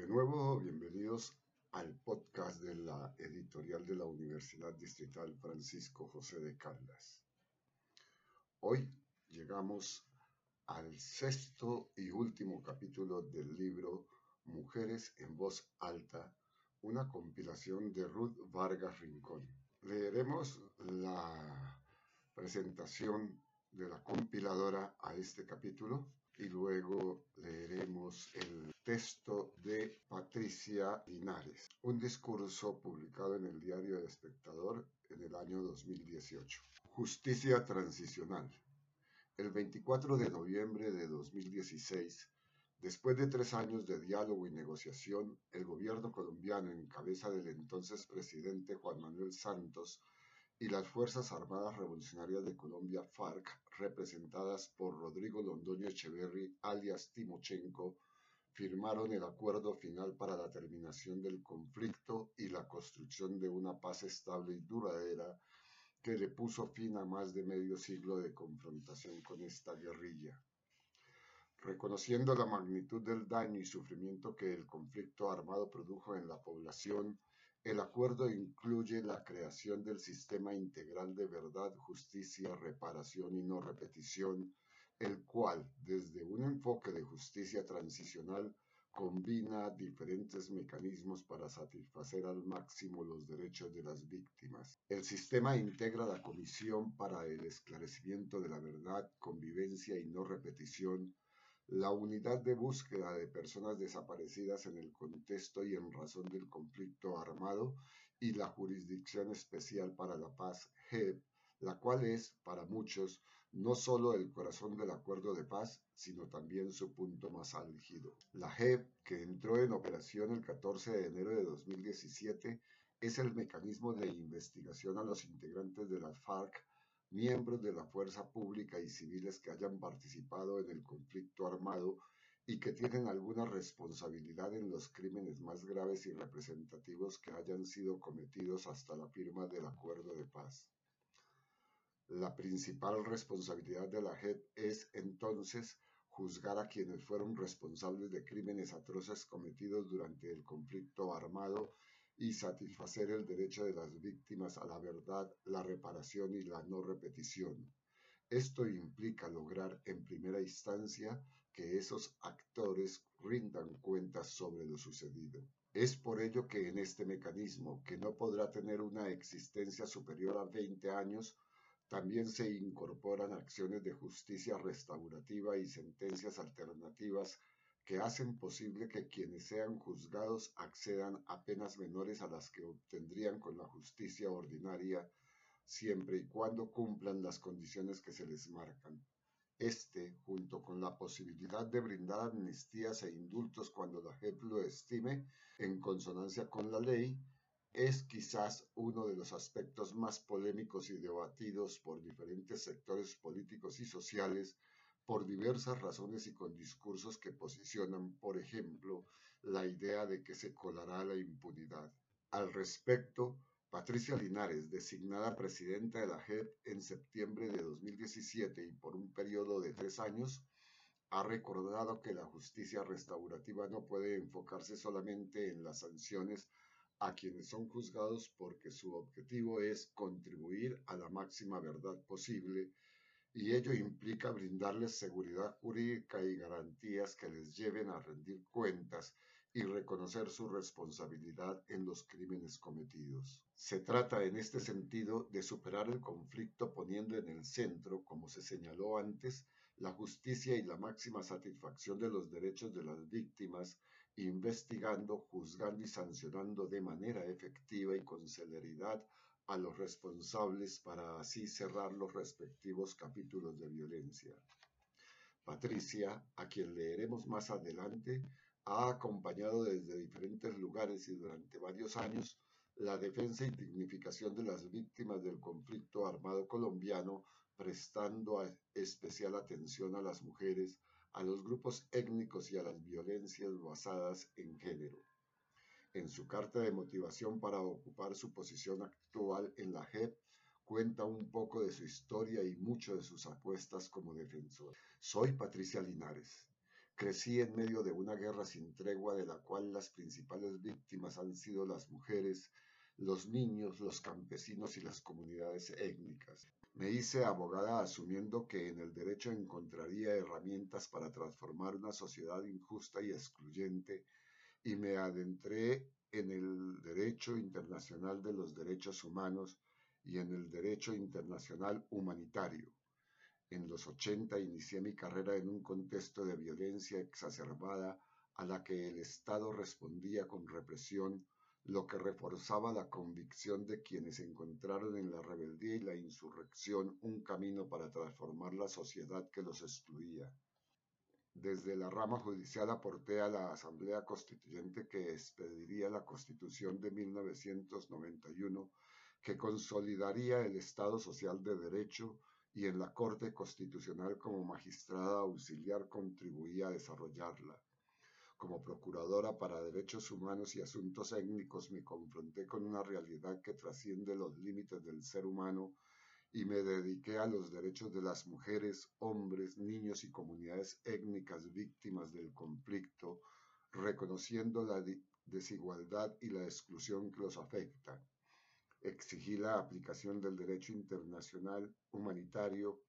De nuevo, bienvenidos al podcast de la editorial de la Universidad Distrital Francisco José de Caldas. Hoy llegamos al sexto y último capítulo del libro Mujeres en voz alta, una compilación de Ruth Vargas Rincón. Leeremos la presentación de la compiladora a este capítulo y luego leeremos el texto de Patricia Linares, un discurso publicado en el diario El Espectador en el año 2018. Justicia transicional. El 24 de noviembre de 2016, después de tres años de diálogo y negociación, el gobierno colombiano en cabeza del entonces presidente Juan Manuel Santos y las Fuerzas Armadas Revolucionarias de Colombia, FARC, representadas por Rodrigo Londoño Echeverry, alias Timochenko, firmaron el acuerdo final para la terminación del conflicto y la construcción de una paz estable y duradera que le puso fin a más de medio siglo de confrontación con esta guerrilla. Reconociendo la magnitud del daño y sufrimiento que el conflicto armado produjo en la población, el acuerdo incluye la creación del Sistema Integral de Verdad, Justicia, Reparación y No Repetición, el cual, desde un enfoque de justicia transicional, combina diferentes mecanismos para satisfacer al máximo los derechos de las víctimas. El sistema integra la Comisión para el Esclarecimiento de la Verdad, Convivencia y No Repetición, la unidad de búsqueda de personas desaparecidas en el contexto y en razón del conflicto armado y la Jurisdicción Especial para la Paz, JEP, la cual es, para muchos, no solo el corazón del acuerdo de paz, sino también su punto más álgido. La JEP, que entró en operación el 14 de enero de 2017, es el mecanismo de investigación a los integrantes de las FARC miembros de la fuerza pública y civiles que hayan participado en el conflicto armado y que tienen alguna responsabilidad en los crímenes más graves y representativos que hayan sido cometidos hasta la firma del acuerdo de paz. La principal responsabilidad de la JEP es entonces juzgar a quienes fueron responsables de crímenes atroces cometidos durante el conflicto armado y satisfacer el derecho de las víctimas a la verdad, la reparación y la no repetición. Esto implica lograr en primera instancia que esos actores rindan cuentas sobre lo sucedido. Es por ello que en este mecanismo, que no podrá tener una existencia superior a 20 años, también se incorporan acciones de justicia restaurativa y sentencias alternativas que hacen posible que quienes sean juzgados accedan a penas menores a las que obtendrían con la justicia ordinaria, siempre y cuando cumplan las condiciones que se les marcan. Este, junto con la posibilidad de brindar amnistías e indultos cuando la JEP lo estime, en consonancia con la ley, es quizás uno de los aspectos más polémicos y debatidos por diferentes sectores políticos y sociales por diversas razones y con discursos que posicionan, por ejemplo, la idea de que se colará la impunidad. Al respecto, Patricia Linares, designada presidenta de la JEP en septiembre de 2017 y por un periodo de tres años, ha recordado que la justicia restaurativa no puede enfocarse solamente en las sanciones a quienes son juzgados porque su objetivo es contribuir a la máxima verdad posible y ello implica brindarles seguridad jurídica y garantías que les lleven a rendir cuentas y reconocer su responsabilidad en los crímenes cometidos. Se trata en este sentido de superar el conflicto poniendo en el centro, como se señaló antes, la justicia y la máxima satisfacción de los derechos de las víctimas, investigando, juzgando y sancionando de manera efectiva y con celeridad a los responsables para así cerrar los respectivos capítulos de violencia. Patricia, a quien leeremos más adelante, ha acompañado desde diferentes lugares y durante varios años la defensa y dignificación de las víctimas del conflicto armado colombiano, prestando especial atención a las mujeres, a los grupos étnicos y a las violencias basadas en género en su carta de motivación para ocupar su posición actual en la JEP, cuenta un poco de su historia y mucho de sus apuestas como defensor. Soy Patricia Linares. Crecí en medio de una guerra sin tregua de la cual las principales víctimas han sido las mujeres, los niños, los campesinos y las comunidades étnicas. Me hice abogada asumiendo que en el derecho encontraría herramientas para transformar una sociedad injusta y excluyente y me adentré en el derecho internacional de los derechos humanos y en el derecho internacional humanitario. En los 80 inicié mi carrera en un contexto de violencia exacerbada a la que el Estado respondía con represión, lo que reforzaba la convicción de quienes encontraron en la rebeldía y la insurrección un camino para transformar la sociedad que los excluía. Desde la rama judicial aporté a la Asamblea Constituyente que expediría la Constitución de 1991 que consolidaría el Estado Social de Derecho y en la Corte Constitucional como magistrada auxiliar contribuía a desarrollarla. Como procuradora para derechos humanos y asuntos étnicos me confronté con una realidad que trasciende los límites del ser humano y me dediqué a los derechos de las mujeres, hombres, niños y comunidades étnicas víctimas del conflicto, reconociendo la desigualdad y la exclusión que los afecta exigí la aplicación del derecho internacional humanitario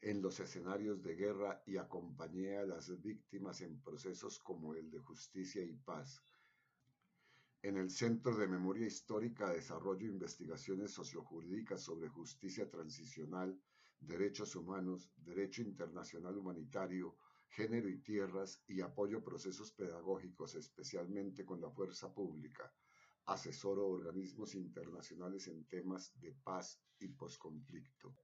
en los escenarios de guerra y acompañé a las víctimas en procesos como el de justicia y paz. En el Centro de Memoria Histórica desarrollo investigaciones sociojurídicas sobre justicia transicional, derechos humanos, derecho internacional humanitario, género y tierras y apoyo procesos pedagógicos, especialmente con la fuerza pública asesoro organismos internacionales en temas de paz y posconflicto.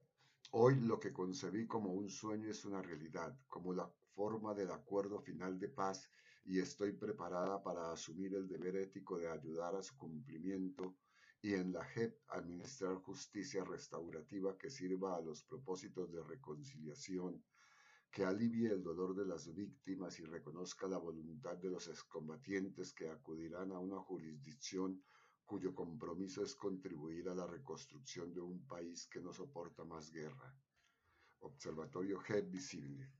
Hoy lo que concebí como un sueño es una realidad, como la forma del acuerdo final de paz y estoy preparada para asumir el deber ético de ayudar a su cumplimiento y en la JEP administrar justicia restaurativa que sirva a los propósitos de reconciliación, que alivie el dolor de las víctimas y reconozca la voluntad de los excombatientes que acudirán a una jurisdicción cuyo compromiso es contribuir a la reconstrucción de un país que no soporta más guerra. Observatorio JEP Visible.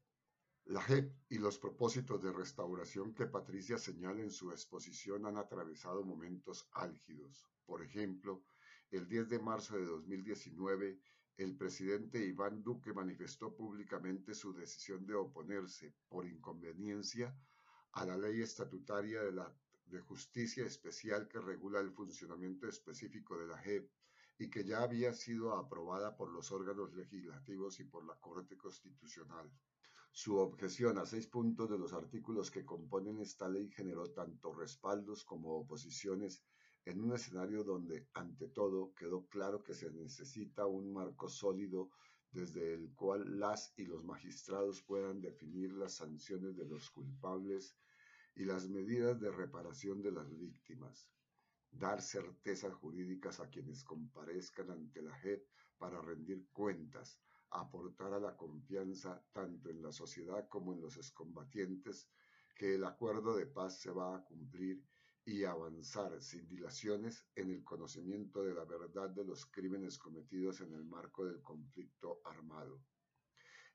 La JEP y los propósitos de restauración que Patricia señala en su exposición han atravesado momentos álgidos. Por ejemplo, el 10 de marzo de 2019, el presidente Iván Duque manifestó públicamente su decisión de oponerse, por inconveniencia, a la ley estatutaria de, la, de justicia especial que regula el funcionamiento específico de la JEP y que ya había sido aprobada por los órganos legislativos y por la Corte Constitucional. Su objeción a seis puntos de los artículos que componen esta ley generó tanto respaldos como oposiciones en un escenario donde, ante todo, quedó claro que se necesita un marco sólido desde el cual las y los magistrados puedan definir las sanciones de los culpables y las medidas de reparación de las víctimas, dar certezas jurídicas a quienes comparezcan ante la JEP para rendir cuentas, aportar a la confianza tanto en la sociedad como en los excombatientes que el acuerdo de paz se va a cumplir y avanzar sin dilaciones en el conocimiento de la verdad de los crímenes cometidos en el marco del conflicto armado.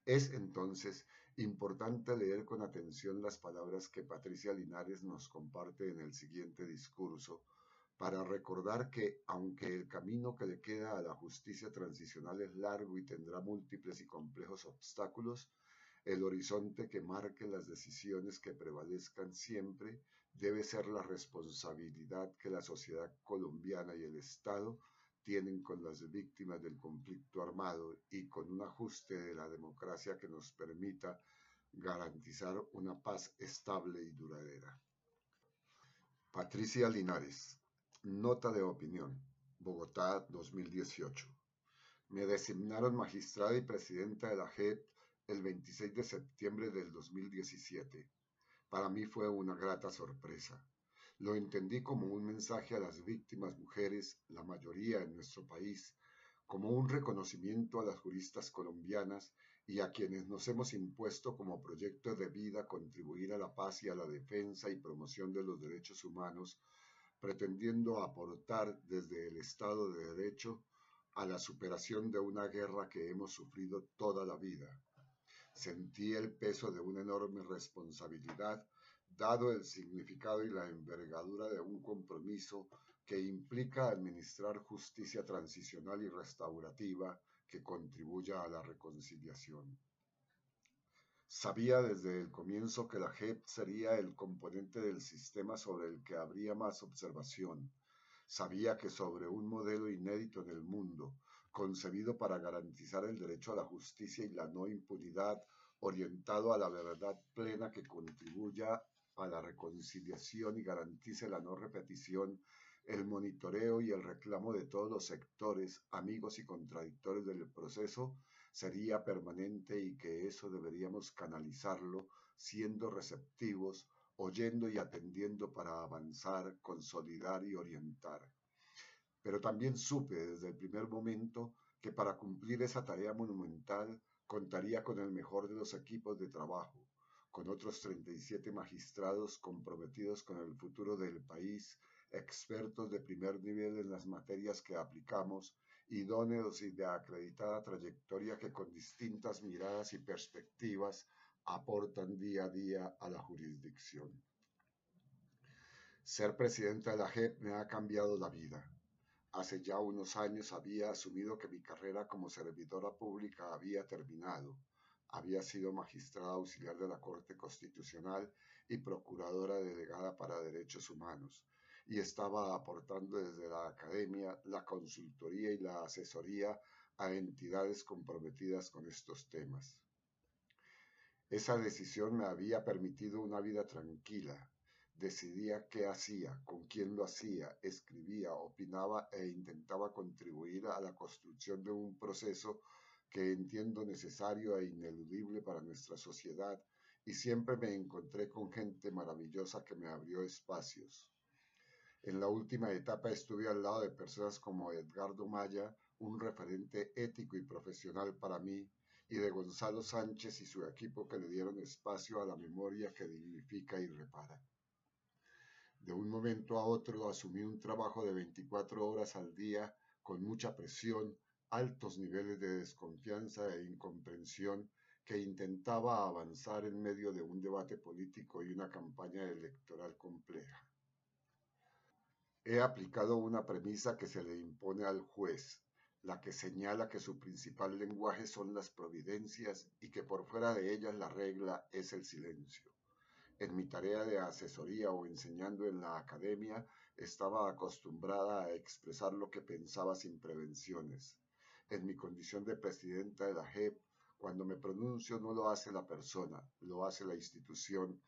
Es entonces importante leer con atención las palabras que Patricia Linares nos comparte en el siguiente discurso para recordar que, aunque el camino que le queda a la justicia transicional es largo y tendrá múltiples y complejos obstáculos, el horizonte que marque las decisiones que prevalezcan siempre debe ser la responsabilidad que la sociedad colombiana y el Estado tienen con las víctimas del conflicto armado y con un ajuste de la democracia que nos permita garantizar una paz estable y duradera. Patricia Linares, Nota de opinión, Bogotá 2018. Me designaron magistrada y presidenta de la JEP el 26 de septiembre del 2017 para mí fue una grata sorpresa. Lo entendí como un mensaje a las víctimas mujeres, la mayoría en nuestro país, como un reconocimiento a las juristas colombianas y a quienes nos hemos impuesto como proyecto de vida contribuir a la paz y a la defensa y promoción de los derechos humanos, pretendiendo aportar desde el Estado de Derecho a la superación de una guerra que hemos sufrido toda la vida Sentí el peso de una enorme responsabilidad, dado el significado y la envergadura de un compromiso que implica administrar justicia transicional y restaurativa que contribuya a la reconciliación. Sabía desde el comienzo que la JEP sería el componente del sistema sobre el que habría más observación. Sabía que sobre un modelo inédito en el mundo, concebido para garantizar el derecho a la justicia y la no impunidad, orientado a la verdad plena que contribuya a la reconciliación y garantice la no repetición, el monitoreo y el reclamo de todos los sectores, amigos y contradictores del proceso, sería permanente y que eso deberíamos canalizarlo siendo receptivos, oyendo y atendiendo para avanzar, consolidar y orientar. Pero también supe desde el primer momento que para cumplir esa tarea monumental contaría con el mejor de los equipos de trabajo, con otros 37 magistrados comprometidos con el futuro del país, expertos de primer nivel en las materias que aplicamos, idóneos y de acreditada trayectoria que con distintas miradas y perspectivas aportan día a día a la jurisdicción. Ser presidente de la JEP me ha cambiado la vida. Hace ya unos años había asumido que mi carrera como servidora pública había terminado. Había sido magistrada auxiliar de la Corte Constitucional y procuradora delegada para derechos humanos, y estaba aportando desde la academia la consultoría y la asesoría a entidades comprometidas con estos temas. Esa decisión me había permitido una vida tranquila, decidía qué hacía, con quién lo hacía, escribía, opinaba e intentaba contribuir a la construcción de un proceso que entiendo necesario e ineludible para nuestra sociedad y siempre me encontré con gente maravillosa que me abrió espacios. En la última etapa estuve al lado de personas como Edgardo Maya, un referente ético y profesional para mí, y de Gonzalo Sánchez y su equipo que le dieron espacio a la memoria que dignifica y repara. De un momento a otro asumí un trabajo de 24 horas al día con mucha presión, altos niveles de desconfianza e incomprensión que intentaba avanzar en medio de un debate político y una campaña electoral compleja. He aplicado una premisa que se le impone al juez, la que señala que su principal lenguaje son las providencias y que por fuera de ellas la regla es el silencio. En mi tarea de asesoría o enseñando en la academia, estaba acostumbrada a expresar lo que pensaba sin prevenciones. En mi condición de presidenta de la JEP, cuando me pronuncio no lo hace la persona, lo hace la institución